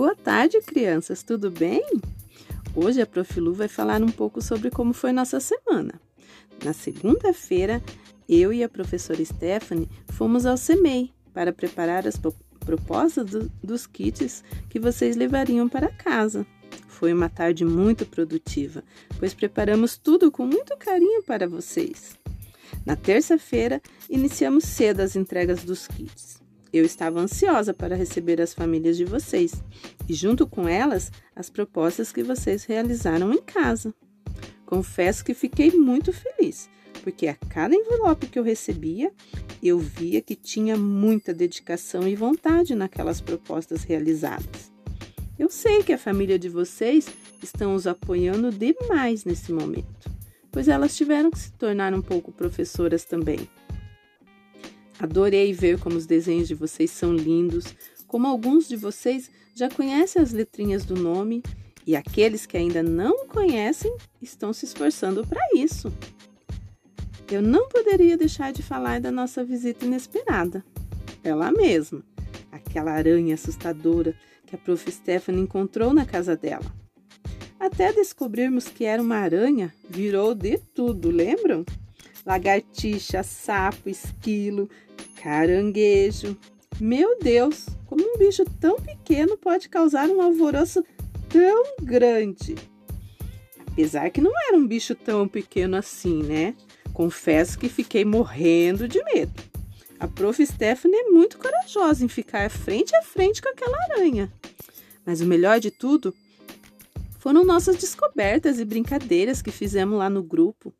Boa tarde, crianças, tudo bem? Hoje a Profilu vai falar um pouco sobre como foi nossa semana. Na segunda-feira, eu e a professora Stephanie fomos ao CEMEI para preparar as propostas do, dos kits que vocês levariam para casa. Foi uma tarde muito produtiva, pois preparamos tudo com muito carinho para vocês. Na terça-feira, iniciamos cedo as entregas dos kits. Eu estava ansiosa para receber as famílias de vocês e, junto com elas, as propostas que vocês realizaram em casa. Confesso que fiquei muito feliz, porque a cada envelope que eu recebia, eu via que tinha muita dedicação e vontade naquelas propostas realizadas. Eu sei que a família de vocês estão os apoiando demais nesse momento, pois elas tiveram que se tornar um pouco professoras também. Adorei ver como os desenhos de vocês são lindos, como alguns de vocês já conhecem as letrinhas do nome e aqueles que ainda não conhecem estão se esforçando para isso. Eu não poderia deixar de falar da nossa visita inesperada. Ela mesma, aquela aranha assustadora que a Prof. Stephanie encontrou na casa dela. Até descobrirmos que era uma aranha, virou de tudo, lembram? Lagartixa, sapo, esquilo, Caranguejo. Meu Deus, como um bicho tão pequeno pode causar um alvoroço tão grande? Apesar que não era um bicho tão pequeno assim, né? Confesso que fiquei morrendo de medo. A prof. Stephanie é muito corajosa em ficar frente a frente com aquela aranha. Mas o melhor de tudo foram nossas descobertas e brincadeiras que fizemos lá no grupo.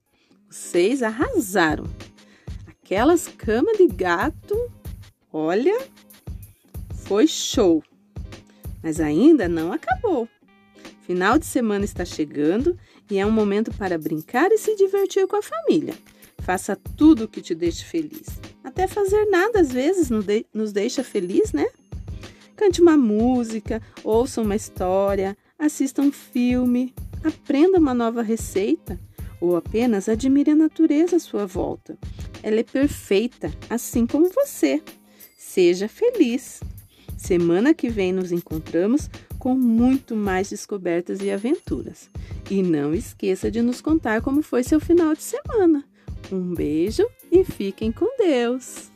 Vocês arrasaram aquelas camas de gato, olha, foi show. Mas ainda não acabou. Final de semana está chegando e é um momento para brincar e se divertir com a família. Faça tudo o que te deixe feliz. Até fazer nada às vezes nos deixa feliz, né? Cante uma música, ouça uma história, assista um filme, aprenda uma nova receita ou apenas admire a natureza à sua volta. Ela é perfeita, assim como você. Seja feliz. Semana que vem nos encontramos com muito mais descobertas e aventuras. E não esqueça de nos contar como foi seu final de semana. Um beijo e fiquem com Deus!